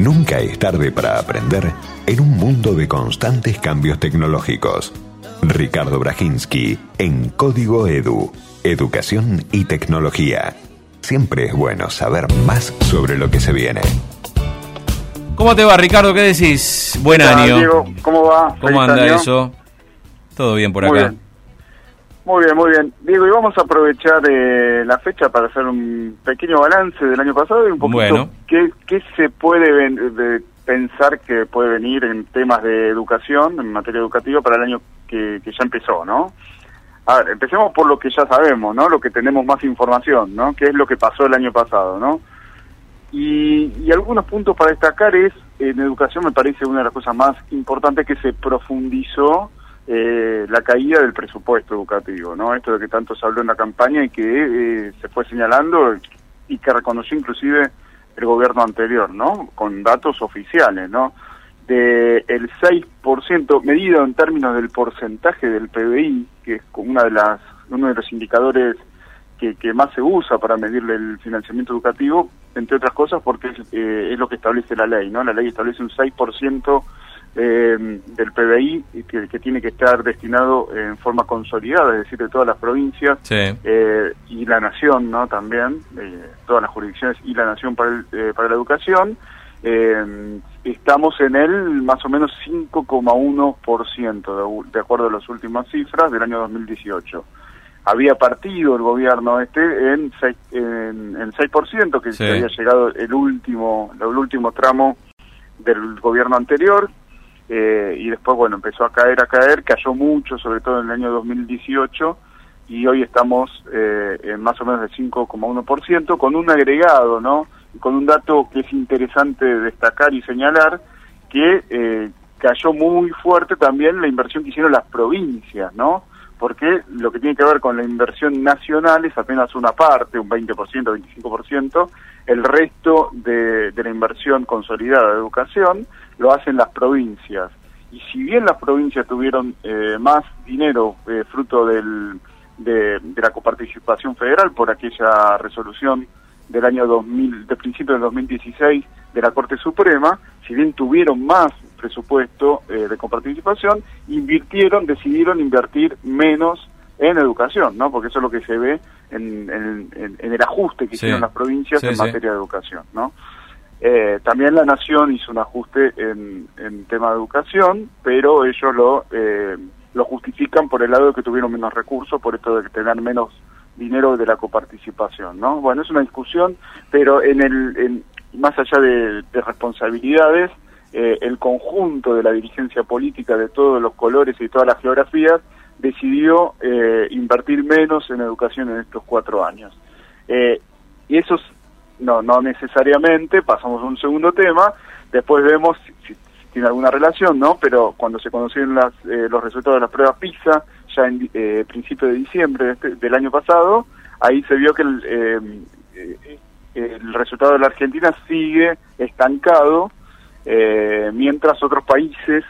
Nunca es tarde para aprender en un mundo de constantes cambios tecnológicos. Ricardo Brajinski en Código Edu, Educación y Tecnología. Siempre es bueno saber más sobre lo que se viene. ¿Cómo te va, Ricardo? ¿Qué decís? Buen año. Diego, ¿cómo va? ¿Cómo anda eso? Todo bien por Muy acá. bien. Muy bien, muy bien. Diego, y vamos a aprovechar eh, la fecha para hacer un pequeño balance del año pasado y un poquito Bueno. qué, qué se puede ven- de pensar que puede venir en temas de educación, en materia educativa, para el año que, que ya empezó, ¿no? A ver, empecemos por lo que ya sabemos, ¿no? Lo que tenemos más información, ¿no? ¿Qué es lo que pasó el año pasado, ¿no? Y, y algunos puntos para destacar es, en educación me parece una de las cosas más importantes que se profundizó eh, la caída del presupuesto educativo, ¿no? Esto de que tanto se habló en la campaña y que eh, se fue señalando y que reconoció inclusive el gobierno anterior, ¿no? Con datos oficiales, ¿no? De el 6%, medido en términos del porcentaje del PBI, que es una de las, uno de los indicadores que, que más se usa para medirle el financiamiento educativo, entre otras cosas porque es, eh, es lo que establece la ley, ¿no? La ley establece un 6% eh, del PBI que, que tiene que estar destinado en forma consolidada, es decir, de todas las provincias Sí. eh, y la nación, ¿no? También, eh, todas las jurisdicciones y la nación para, el- eh, para la educación. Estamos en el más o menos 5,1% de, de acuerdo a las últimas cifras del año 2018. Había partido el gobierno este en 6%, en, en 6% que Sí. había llegado el último, el último tramo del gobierno anterior, eh, y después, bueno, empezó a caer, a caer, cayó mucho, sobre todo en el año 2018, y hoy estamos eh, en más o menos del 5,1%, con un agregado, ¿no? Con un dato que es interesante destacar y señalar, que eh, cayó muy fuerte también la inversión que hicieron las provincias, ¿no? Porque lo que tiene que ver con la inversión nacional es apenas una parte, un 20%, 25%, el resto de, de la inversión consolidada de educación lo hacen las provincias. Y si bien las provincias tuvieron eh, más dinero eh, fruto del, de, de la coparticipación federal por aquella resolución del año 2000, de principio del 2016 de la Corte Suprema, si bien tuvieron más presupuesto eh, de coparticipación, invirtieron, decidieron invertir menos en educación, ¿no? Porque eso es lo que se ve en, en- el ajuste que Sí. hicieron las provincias Sí, en sí. materia de educación, ¿no? Eh, también la nación hizo un ajuste en, en tema de educación, pero ellos lo, eh, lo justifican por el lado de que tuvieron menos recursos, por esto de tener menos dinero de la coparticipación, ¿no? Bueno, es una discusión, pero en el, en- más allá de, de responsabilidades, eh, el conjunto de la dirigencia política de todos los colores y todas las geografías decidió eh, invertir menos en educación en estos cuatro años. Eh, y eso es- no, no necesariamente, pasamos a un segundo tema, después vemos si, si- tiene alguna relación, ¿no? Pero cuando se conocieron las, eh, los resultados de las pruebas PISA, ya en eh, principio de diciembre de este- del año pasado, ahí se vio que el, eh, eh, el resultado de la Argentina sigue estancado, eh, mientras otros países,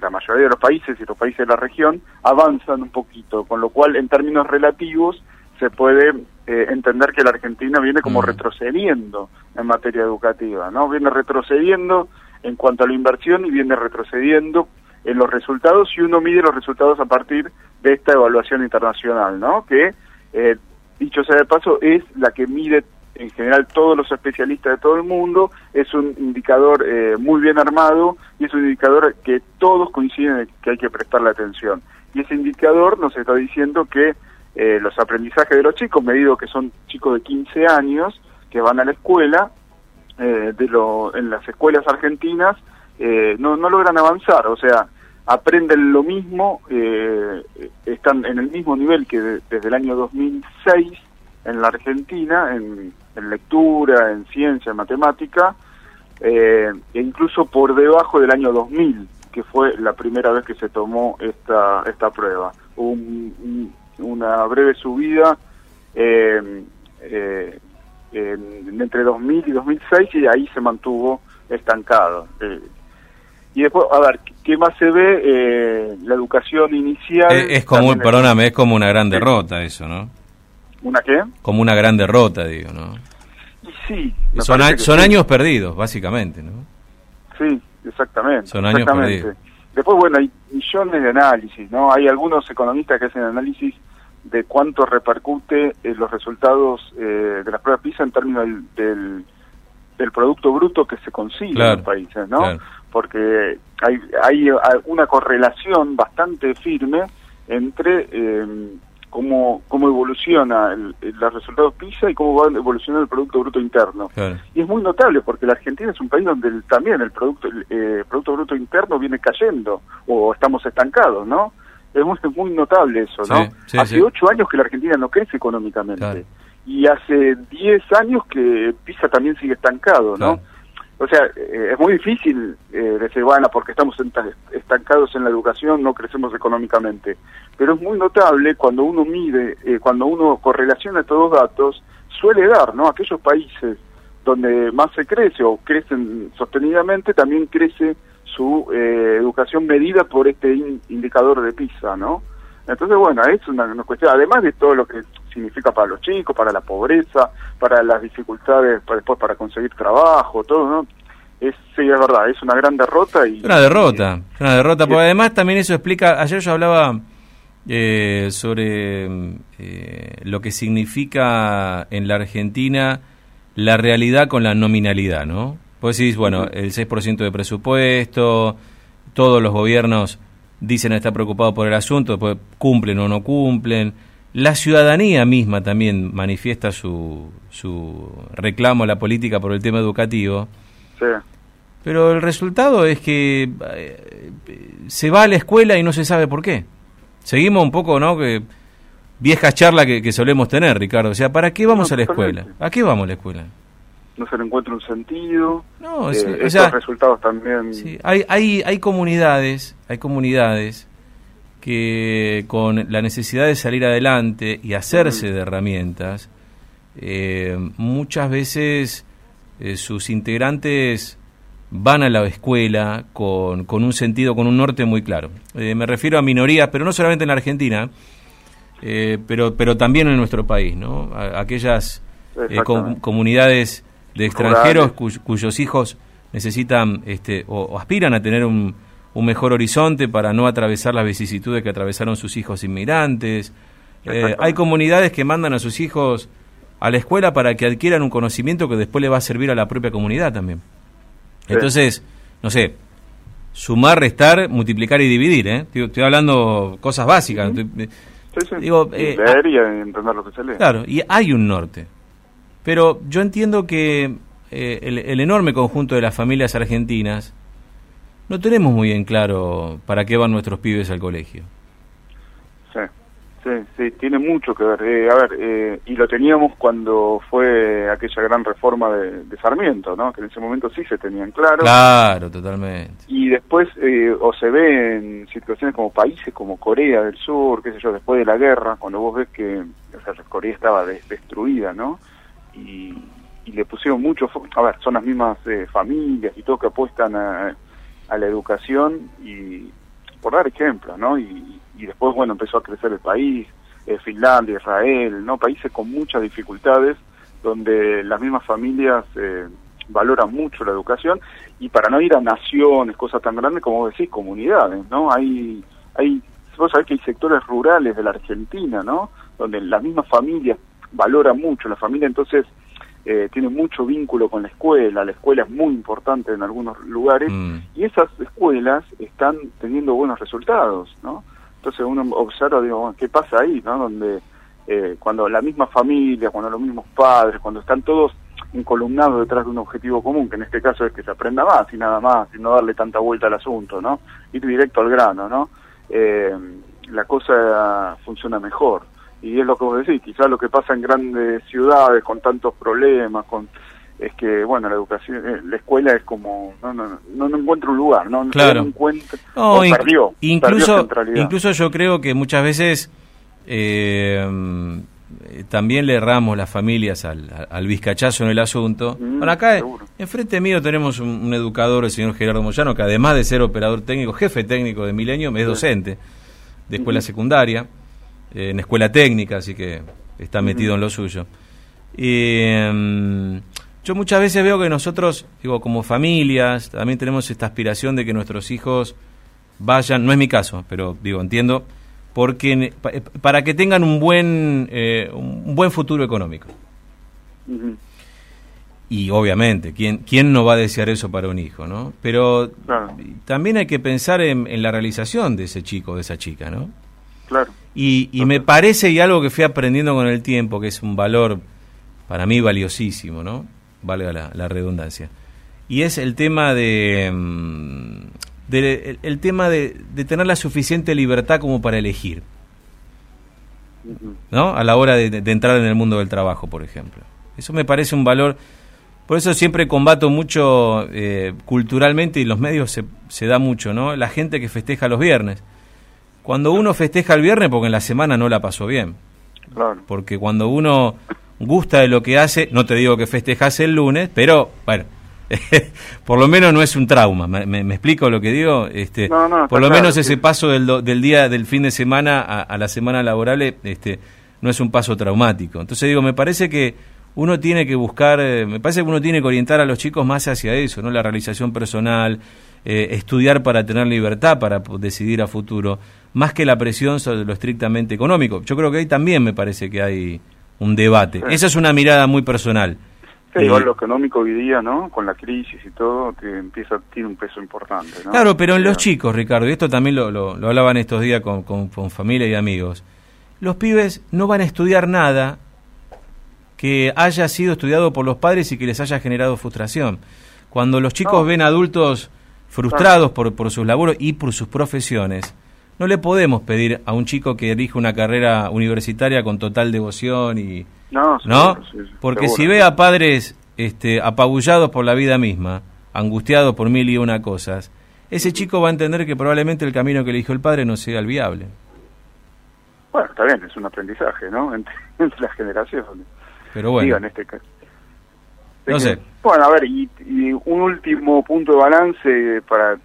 la mayoría de los países y los países de la región, avanzan un poquito, con lo cual en términos relativos se puede eh, entender que la Argentina viene como Mm. retrocediendo en materia educativa, ¿no? Viene retrocediendo en cuanto a la inversión y viene retrocediendo en los resultados y uno mide los resultados a partir de esta evaluación internacional, ¿no? Que, eh, dicho sea de paso, es la que mide en general todos los especialistas de todo el mundo, es un indicador eh, muy bien armado y es un indicador que todos coinciden en que hay que prestarle atención. Y ese indicador nos está diciendo que eh, los aprendizajes de los chicos, medido que son chicos de 15 años que van a la escuela, eh, de lo, en las escuelas argentinas, eh, no, no logran avanzar, o sea, aprenden lo mismo, eh, están en el mismo nivel que de- desde el año 2006 en la Argentina, en, en lectura, en ciencia, en matemática, eh, e incluso por debajo del año 2000, que fue la primera vez que se tomó esta, esta prueba. Un- un- una breve subida eh, eh, en- entre 2000 y 2006 y ahí se mantuvo estancado. Eh, y después, a ver, ¿qué más se ve? Eh, la educación inicial. Es, es como, perdóname, es como una gran derrota eso, ¿no? ¿Una qué? Como una gran derrota, digo, ¿no? Y sí. Son, parece a- que son sí. años perdidos, básicamente, ¿no? Sí, exactamente. Son años exactamente. Después, bueno, hay millones de análisis, ¿no? Hay algunos economistas que hacen análisis de cuánto repercute eh, los resultados eh, de las pruebas PISA en términos del, del, producto bruto que se consigue en los países, ¿no? Porque hay, hay una correlación bastante firme entre eh, cómo, cómo evoluciona el, los resultados PISA y cómo va evolucionando el Producto Bruto Interno. Y es muy notable porque la Argentina es un país donde también el Producto, eh, producto Bruto Interno viene cayendo o estamos estancados, ¿no? Es muy, notable eso, ¿no? hace ocho años que la Argentina no crece económicamente. Y hace diez años que PISA también sigue estancado, ¿no? O sea, eh, es muy difícil eh, decir, bueno, porque estamos estancados en la educación, no crecemos económicamente. Pero es muy notable cuando uno mide, eh, cuando uno correlaciona estos dos datos, suele dar, ¿no? Aquellos países donde más se crece o crecen sostenidamente, también crece su educación medida por este indicador de PISA, ¿no? Entonces, bueno, es una, cuestión, además de todo lo que significa para los chicos, para la pobreza, para las dificultades para después para conseguir trabajo, todo, ¿no? Es, sí, es verdad, es una gran derrota. y Una derrota, una derrota, porque además también eso explica, ayer yo hablaba eh, sobre eh, lo que significa en la Argentina la realidad con la nominalidad, ¿no? Pues decís, bueno, el 6% de presupuesto, todos los gobiernos dicen estar preocupados por el asunto, después cumplen o no cumplen. La ciudadanía misma también manifiesta su, su reclamo a la política por el tema educativo. Sí. Pero el resultado es que eh, se va a la escuela y no se sabe por qué. Seguimos un poco, ¿no? Que vieja charla que, solemos tener, Ricardo. O sea, ¿para qué vamos a la escuela? ¿A qué vamos a la escuela? No se le encuentra un sentido. No, eh, estos resultados también. Sí, hay, hay, hay comunidades, hay comunidades que con la necesidad de salir adelante y hacerse de herramientas, eh, muchas veces eh, sus integrantes van a la escuela con, con, un sentido, con un norte muy claro. Eh, me refiero a minorías, pero no solamente en la Argentina, pero, pero también en nuestro país, ¿no? aquellas comunidades de extranjeros cuyos hijos necesitan este, o aspiran a tener un, un mejor horizonte para no atravesar las vicisitudes que atravesaron sus hijos inmigrantes. Eh, hay comunidades que mandan a sus hijos a la escuela para que adquieran un conocimiento que después le va a servir a la propia comunidad también. Entonces, no sé, sumar, restar, multiplicar y dividir, ¿eh? Estoy, hablando cosas básicas. Digo, eh, leer y entender lo que se lee. Claro, y hay un norte. Pero yo entiendo que eh, el enorme conjunto de las familias argentinas no tenemos muy en claro para qué van nuestros pibes al colegio. Sí, sí, sí, tiene mucho que ver. Eh, a ver, eh, y lo teníamos cuando fue aquella gran reforma de, Sarmiento, ¿no? Que en ese momento sí se tenían claro. Claro, totalmente. Y después, eh, o se ve en situaciones como países como Corea del Sur, qué sé yo, después de la guerra, cuando vos ves que o sea, Corea estaba destruida, ¿no? Y, y le pusieron mucho, a ver, son las mismas familias y todo que apuestan a a la educación y por dar ejemplo, ¿no? Y, después, bueno, empezó a crecer el país, eh, Finlandia, Israel, ¿no? Países con muchas dificultades donde las mismas familias eh, valoran mucho la educación y para no ir a naciones, cosas tan grandes como vos decís, comunidades, ¿no? Hay, hay, vos sabés que hay sectores rurales de la Argentina, ¿no? Donde las mismas familias valoran mucho, la familia entonces eh, tiene mucho vínculo con la escuela, la escuela es muy importante en algunos lugares mm. y esas escuelas están teniendo buenos resultados, ¿no? Entonces uno observa, digo, ¿qué pasa ahí, no? Donde eh, cuando la misma familia, cuando los mismos padres, cuando están todos encolumnados detrás de un objetivo común, que en este caso es que se aprenda más y nada más, y no darle tanta vuelta al asunto, ¿no? Ir directo al grano, ¿no? Eh, la cosa funciona mejor y es lo que vos decís, quizás lo que pasa en grandes ciudades con tantos problemas, con es que bueno la educación eh, la escuela es como no no no, no encuentra un lugar no claro. no encuentra no, perdió incluso incluso yo creo que muchas veces eh, también le erramos las familias al, al vizcachazo en el asunto. Mm, bueno, acá enfrente mío tenemos un, educador, el señor Gerardo Moyano, que además de ser operador técnico, jefe técnico de Milenio, es docente de escuela secundaria en escuela técnica, así que está metido en lo suyo. Y, em, yo muchas veces veo que nosotros, digo, como familias, también tenemos esta aspiración de que nuestros hijos vayan, no es mi caso, pero digo, entiendo, porque para que tengan un buen, eh, un buen futuro económico. Y obviamente, ¿quién, ¿quién no va a desear eso para un hijo, no? Pero también hay que pensar en, en, la realización de ese chico, de esa chica, ¿no? Claro. Y, y me parece, y algo que fui aprendiendo con el tiempo, que es un valor para mí valiosísimo, ¿no? valga la, redundancia. Y es el tema de, mm, el, tema de, tener la suficiente libertad como para elegir. ¿No? A la hora de, entrar en el mundo del trabajo, por ejemplo. Eso me parece un valor. Por eso siempre combato mucho eh, culturalmente y los medios se, se da mucho, ¿no? La gente que festeja los viernes. Cuando uno festeja el viernes, porque en la semana no la pasó bien. Porque cuando uno gusta de lo que hace, no te digo que festejase el lunes, pero bueno, por lo menos no es un trauma. ¿Me, explico lo que digo? Este, por lo menos ese paso del, del, día del fin de semana a, la semana laborable este, no es un paso traumático. Entonces digo, me parece que uno tiene que buscar, eh, me parece que uno tiene que orientar a los chicos más hacia eso, ¿no? La realización personal, eh, estudiar para tener libertad para decidir a futuro, más que la presión sobre lo estrictamente económico. Yo creo que ahí también me parece que hay un debate. Esa es una mirada muy personal. Sí, igual lo económico hoy día, ¿no? Con la crisis y todo, que empieza tiene un peso importante. ¿no? Claro, pero en los chicos, Ricardo, y esto también lo, lo, hablaban estos días con, con, familia y amigos, los pibes no van a estudiar nada que haya sido estudiado por los padres y que les haya generado frustración. Cuando los chicos ven adultos frustrados por, por sus laburos y por sus profesiones, no le podemos pedir a un chico que elige una carrera universitaria con total devoción y no, porque si ve a padres este, apabullados por la vida misma angustiados por mil y una cosas ese chico va a entender que probablemente el camino que eligió el padre no sea el viable. Bueno está bien es un aprendizaje no entre, las generaciones. Pero bueno. En este caso no sé bueno a ver y, y un último punto de balance para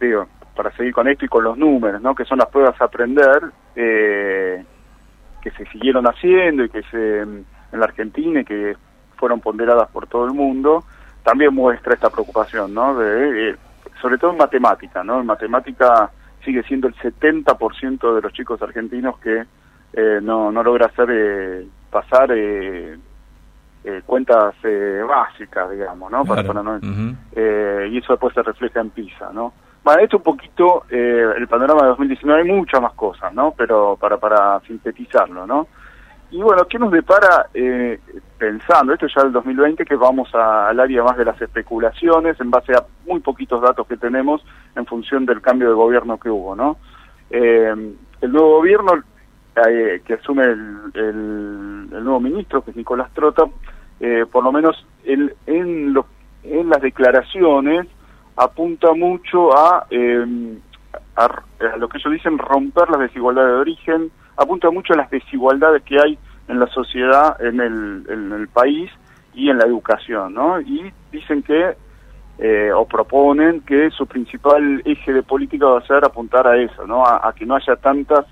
digo para seguir con esto y con los números, ¿no? que son las pruebas a aprender eh, que se siguieron haciendo y que se en la Argentina y que fueron ponderadas por todo el mundo, también muestra esta preocupación, ¿no? De, sobre todo en matemática, ¿no? En matemática sigue siendo el 70% de los chicos argentinos que eh, no, no logra hacer eh, pasar eh, eh, cuentas básicas, digamos, ¿no? Para, no y eso después se refleja en PISA, ¿no? Bueno, esto un poquito, eh, el panorama de 2019, hay muchas más cosas, ¿no? Pero para, para sintetizarlo, ¿no? Y bueno, ¿qué nos depara eh, pensando, esto ya del 2020, que vamos al área más de las especulaciones en base a muy poquitos datos que tenemos en función del cambio de gobierno que hubo, ¿no? Eh, el nuevo gobierno que asume el, el, nuevo ministro, que es Nicolás Trota, por lo menos en, en, en las declaraciones, apunta mucho a, a, lo que ellos dicen romper las desigualdades de origen, apunta mucho a las desigualdades que hay en la sociedad, en el, en el país y en la educación, ¿no? Y dicen que, eh, o proponen que su principal eje de política va a ser apuntar a eso, ¿no? A, que no haya tantas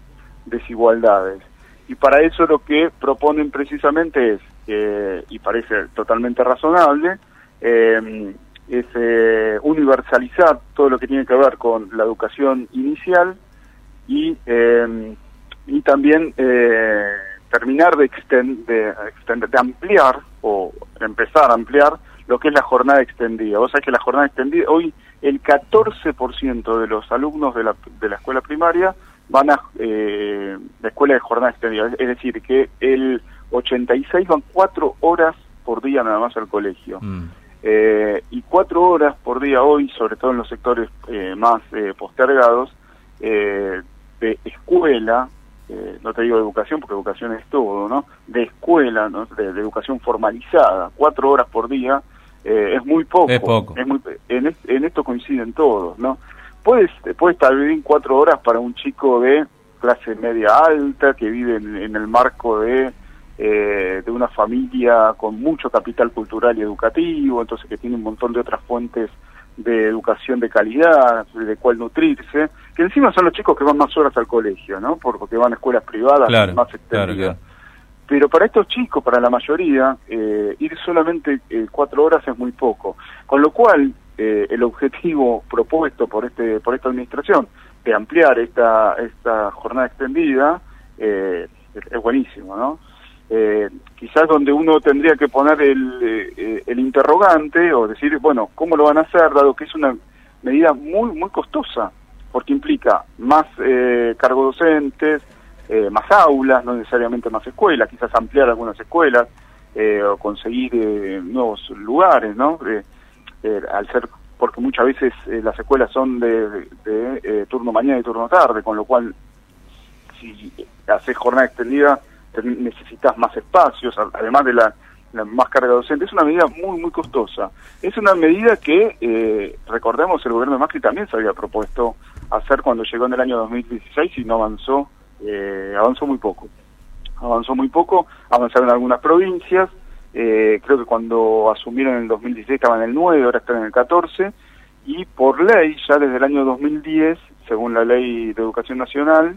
desigualdades. Y para eso lo que proponen precisamente es, y parece totalmente razonable, eh, es eh, universalizar todo lo que tiene que ver con la educación inicial y, eh, y también eh, terminar de, extender, de, ampliar o empezar a ampliar lo que es la jornada extendida. O sea que la jornada extendida, hoy el 14% de los alumnos de la, de la escuela primaria van a eh, la escuela de jornada extendida, es decir, que el 86 van cuatro horas por día nada más al colegio. Mm. Eh, y cuatro horas por día hoy, sobre todo en los sectores eh, más eh, postergados, de escuela, no te digo de educación porque educación es todo, ¿no? De escuela, ¿no? de, educación formalizada, cuatro horas por día, es muy poco. Es poco. muy, en, en, esto coinciden todos, ¿no? Puedes, puede estar viviendo cuatro horas para un chico de clase media alta que vive en el marco de eh, de una familia con mucho capital cultural y educativo, entonces que tiene un montón de otras fuentes de educación de calidad, de cual nutrirse, que encima son los chicos que van más horas al colegio, ¿no? Porque van a escuelas privadas más extendidas. pero para estos chicos, para la mayoría, eh, ir solamente eh, cuatro horas es muy poco. Con lo cual, eh, el objetivo propuesto por este por esta administración de ampliar esta esta jornada extendida es, buenísimo, ¿no? quizás donde uno tendría que poner el, el interrogante o decir, bueno, ¿cómo lo van a hacer? Dado que es una medida muy, muy costosa, porque implica más cargos docentes, eh, más aulas, no necesariamente más escuelas, quizás ampliar algunas escuelas eh, o conseguir eh, nuevos lugares, ¿no? Al ser, porque muchas veces las escuelas son de, turno mañana y turno tarde, con lo cual si haces jornada extendida necesitas más espacios, además de la, más carga docente. Es una medida muy, muy costosa. Es una medida que, recordemos, el gobierno de Macri también se había propuesto hacer cuando llegó en el año 2016 y no avanzó eh, avanzó muy poco. Avanzó muy poco, avanzaron algunas provincias, eh, creo que cuando asumieron en el 2016 estaban en el 9, ahora están en el 14, y por ley, ya desde el año 2010, según la ley de educación nacional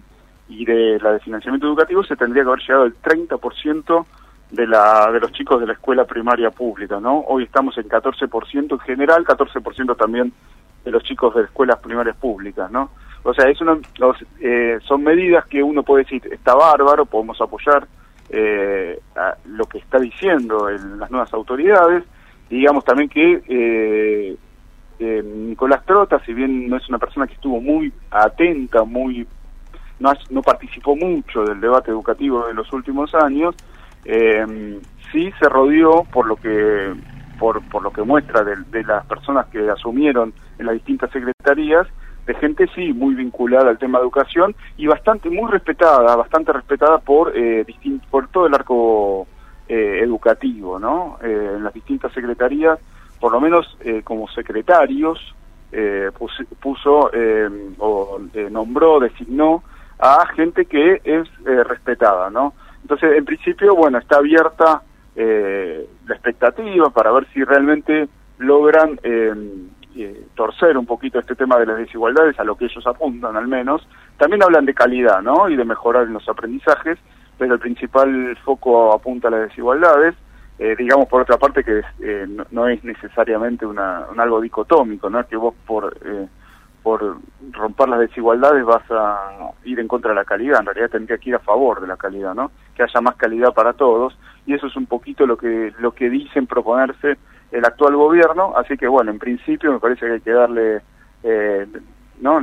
y de la de financiamiento educativo, se tendría que haber llegado el 30% de, la, de los chicos de la escuela primaria pública, ¿no? Hoy estamos en 14% en general, 14% también de los chicos de escuelas primarias públicas, ¿no? O sea, es una, eh, son medidas que uno puede decir, está bárbaro, podemos apoyar eh, lo que está diciendo en las nuevas autoridades. Digamos también que eh, Nicolás Trota, si bien no es una persona que estuvo muy atenta, muy no, no participó mucho del debate educativo de los últimos años, sí se rodeó por lo que por, por lo que muestra de las personas que asumieron en las distintas secretarías de gente sí muy vinculada al tema de educación y bastante muy respetada bastante respetada por eh, por todo el arco eh, educativo no eh, en las distintas secretarías por lo menos eh, como secretarios puso, o nombró designó a gente que es respetada no entonces en principio bueno está abierta la expectativa para ver si realmente logran eh, torcer un poquito este tema de las desigualdades, a lo que ellos apuntan al menos. También hablan de calidad, ¿no? Y de mejorar los aprendizajes, pero el principal foco apunta a las desigualdades. Eh, digamos por otra parte que eh, no, es necesariamente una, un algo dicotómico, no es que vos por eh, por romper las desigualdades vas a ir en contra de la calidad, en realidad tendría que ir a favor de la calidad, ¿no? Que haya más calidad para todos y eso es un poquito lo que lo que dicen proponerse el actual gobierno, así que bueno, en principio me parece que hay que darle eh, ¿no?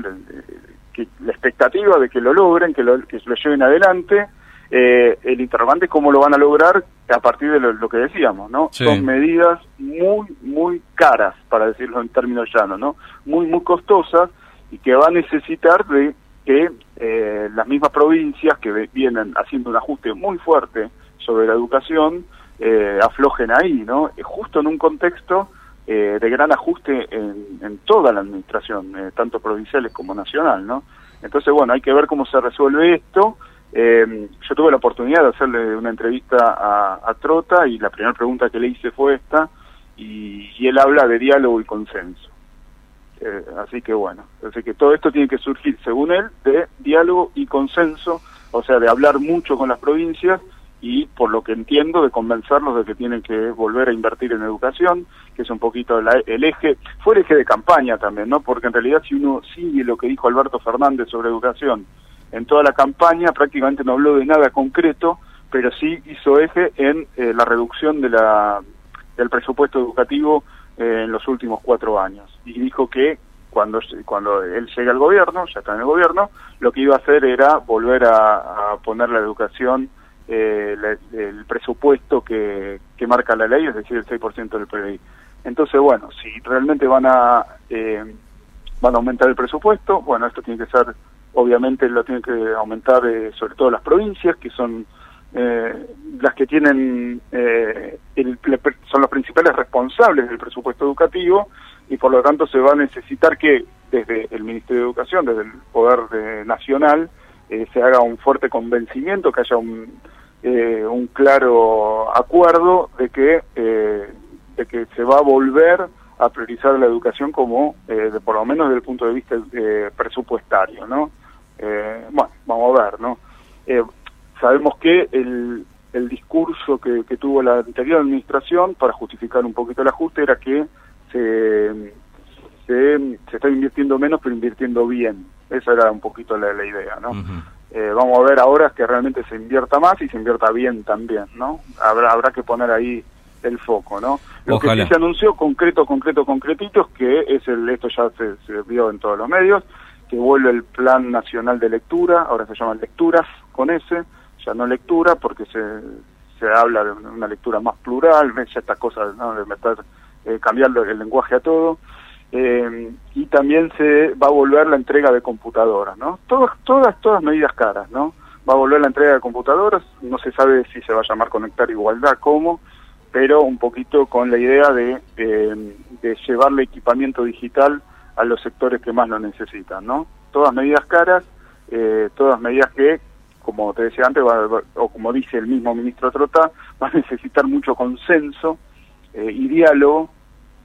Que, la expectativa de que lo logren, que lo, que lo lleven adelante. Eh, el interrogante es cómo lo van a lograr a partir de lo, que decíamos, ¿no? Son medidas muy, muy caras, para decirlo en términos llanos, ¿no? Muy, muy costosas y que va a necesitar de que eh, las mismas provincias que vienen haciendo un ajuste muy fuerte sobre la educación, eh, aflojen ahí, ¿no? Eh, justo en un contexto eh, de gran ajuste en, toda la administración, tanto provinciales como nacional, ¿no? Entonces, bueno, hay que ver cómo se resuelve esto. yo tuve la oportunidad de hacerle una entrevista a, Trota y la primera pregunta que le hice fue esta, y, y él habla de diálogo y consenso. así que bueno, así que todo esto tiene que surgir, según él, de diálogo y consenso, o sea, de hablar mucho con las provincias y por lo que entiendo de convencerlos de que tienen que volver a invertir en educación, que es un poquito el eje, fue el eje de campaña también, ¿no? Porque en realidad si uno sigue lo que dijo Alberto Fernández sobre educación en toda la campaña, prácticamente no habló de nada concreto, pero sí hizo eje en eh, la reducción de la, del presupuesto educativo eh, en los últimos cuatro años. Y dijo que cuando, cuando él llega al gobierno, ya está en el gobierno, lo que iba a hacer era volver a poner la educación eh, el presupuesto que, que marca la ley, es decir, el 6% del PBI. Entonces, bueno, si realmente van a eh, van a aumentar el presupuesto, bueno, esto tiene que ser, obviamente lo tienen que aumentar eh, sobre todo las provincias, que son eh, las que tienen el, son los principales responsables del presupuesto educativo y por lo tanto se va a necesitar que desde el Ministerio de Educación, desde el Poder Nacional, se haga un fuerte convencimiento, que haya un, eh, un claro acuerdo de que, eh, de que se va a volver a priorizar la educación como, eh, de, por lo menos desde el punto de vista presupuestario, ¿no? bueno, vamos a ver, ¿no? sabemos que el, el discurso que, que tuvo la anterior administración para justificar un poquito el ajuste era que se, se, se está invirtiendo menos pero invirtiendo bien. Esa era un poquito la, la idea, ¿no? eh, vamos a ver ahora que realmente se invierta más y se invierta bien también, ¿no? Habrá, habrá que poner ahí el foco, ¿no? Lo que sí se anunció concreto, concreto, concretito es que es el, esto ya se, se vio en todos los medios, que vuelve el Plan Nacional de Lectura, ahora se llama Lecturas con ese, ya no lectura porque se, se habla de una lectura más plural, ya esta cosa ¿no? de meter, eh, cambiarle el lenguaje a todo. Eh, y también se va a volver la entrega de computadoras, ¿no? Todas, todas, todas medidas caras, ¿no? Va a volver la entrega de computadoras, no se sabe si se va a llamar Conectar Igualdad, cómo, pero un poquito con la idea de, eh, de llevarle equipamiento digital a los sectores que más lo necesitan, ¿no? Todas medidas caras, eh, todas medidas que, como te decía antes, va, o como dice el mismo ministro Trota, va a necesitar mucho consenso eh, y diálogo,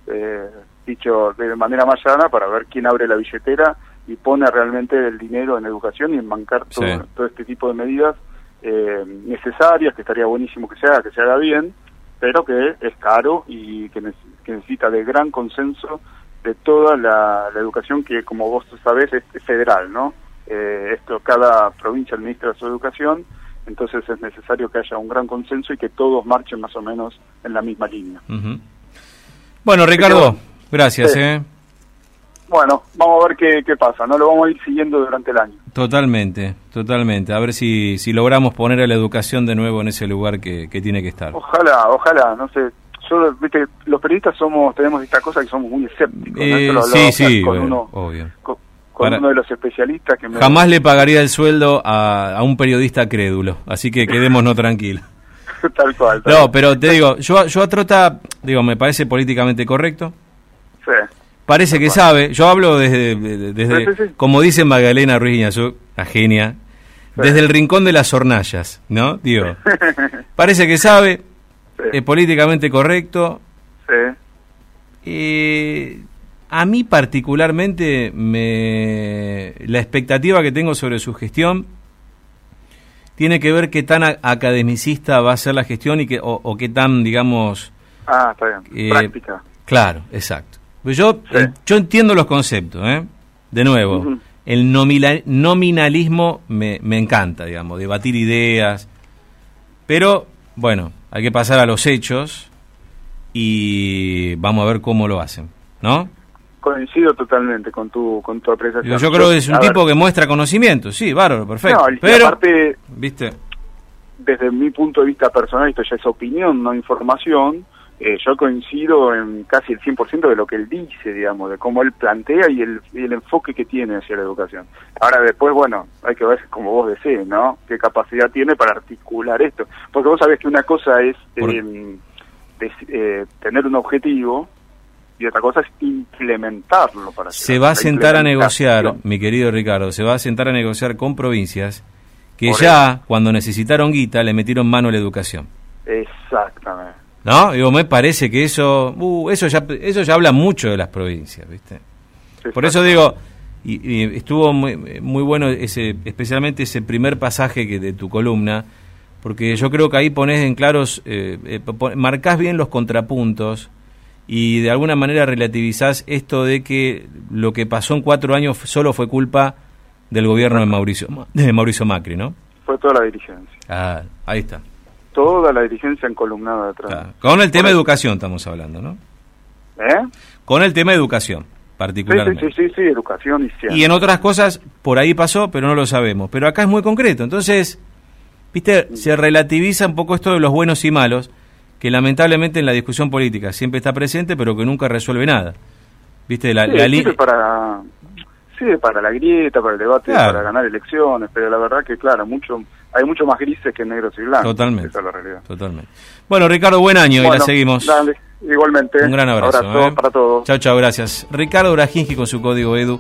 eh, dicho de manera más llana, para ver quién abre la billetera y pone realmente el dinero en educación y en bancar todo, sí. todo este tipo de medidas eh, necesarias, que estaría buenísimo que se haga, que se haga bien, pero que es caro y que, que necesita de gran consenso de toda la, la, educación que, como vos sabés, es, es federal, ¿no? Eh, esto, cada provincia administra su educación, entonces es necesario que haya un gran consenso y que todos marchen más o menos en la misma línea. Uh -huh. Bueno, Ricardo, Pero, gracias. Sí. Eh. Bueno, vamos a ver qué, qué, pasa, ¿no? Lo vamos a ir siguiendo durante el año. Totalmente, totalmente. A ver si, si logramos poner a la educación de nuevo en ese lugar que, que tiene que estar. Ojalá, ojalá, no sé. Yo, viste, los periodistas somos, tenemos esta cosa que somos muy escépticos. Eh, ¿no? sí, sí, con bueno, uno, obvio. Con, con Para... uno de los especialistas que me... Jamás le pagaría el sueldo a, a un periodista crédulo, así que quedémonos tranquilos. tal cual. Tal no, pero te digo, yo, yo a Trota, digo, me parece políticamente correcto. Sí. Parece que sabe, yo hablo desde, desde sí, sí, sí. como dice Magdalena Ruiz Iñazú, la genia, desde el rincón de las hornallas, ¿no? Digo, parece que sabe, es políticamente correcto. Eh, a mí particularmente me, la expectativa que tengo sobre su gestión tiene que ver qué tan academicista va a ser la gestión y que, o, o qué tan, digamos... Ah, está bien. Eh, Práctica. Claro, exacto. Pues yo, sí. eh, yo entiendo los conceptos, ¿eh? De nuevo, uh -huh. el nomila, nominalismo me, me encanta, digamos, debatir ideas, pero, bueno, hay que pasar a los hechos y vamos a ver cómo lo hacen, ¿no? Coincido totalmente con tu con tu apreciación. Yo, yo creo que es un a tipo ver. que muestra conocimiento, sí, bárbaro, perfecto. No, pero, aparte, ¿viste? desde mi punto de vista personal, esto ya es opinión, no información, eh, yo coincido en casi el 100% de lo que él dice, digamos, de cómo él plantea y el, y el enfoque que tiene hacia la educación. Ahora después, bueno, hay que ver como vos decís, ¿no? ¿Qué capacidad tiene para articular esto? Porque vos sabés que una cosa es eh, eh, tener un objetivo y otra cosa es implementarlo para Se va a sentar a negociar, mi querido Ricardo, se va a sentar a negociar con provincias que Por ya, eso. cuando necesitaron guita, le metieron mano a la educación. Exactamente. ¿No? Digo, me parece que eso, uh, eso ya eso ya habla mucho de las provincias, ¿viste? Por eso digo, y, y, estuvo muy, muy bueno ese especialmente ese primer pasaje que de tu columna, porque yo creo que ahí pones en claros, eh, eh, marcás bien los contrapuntos y de alguna manera relativizás esto de que lo que pasó en cuatro años solo fue culpa del gobierno de Mauricio, de Mauricio Macri, ¿no? Fue toda la dirigencia. Ah, ahí está. Toda la dirigencia encolumnada. Claro. Con el tema de educación estamos hablando, ¿no? ¿Eh? Con el tema de educación, particularmente. Sí, sí, sí, sí, educación y ciencia. Y en otras cosas, por ahí pasó, pero no lo sabemos. Pero acá es muy concreto. Entonces, viste, se relativiza un poco esto de los buenos y malos que lamentablemente en la discusión política siempre está presente, pero que nunca resuelve nada. ¿Viste? La, sí, la sirve para, sirve para la grieta, para el debate, claro. para ganar elecciones, pero la verdad que, claro, mucho hay mucho más grises que negros y blancos. Totalmente. Esa es la realidad. Totalmente. Bueno, Ricardo, buen año bueno, y la seguimos. Dale, igualmente. Un gran abrazo. abrazo ¿eh? para todos. Chao, chao, gracias. Ricardo Brajinski con su código EDU.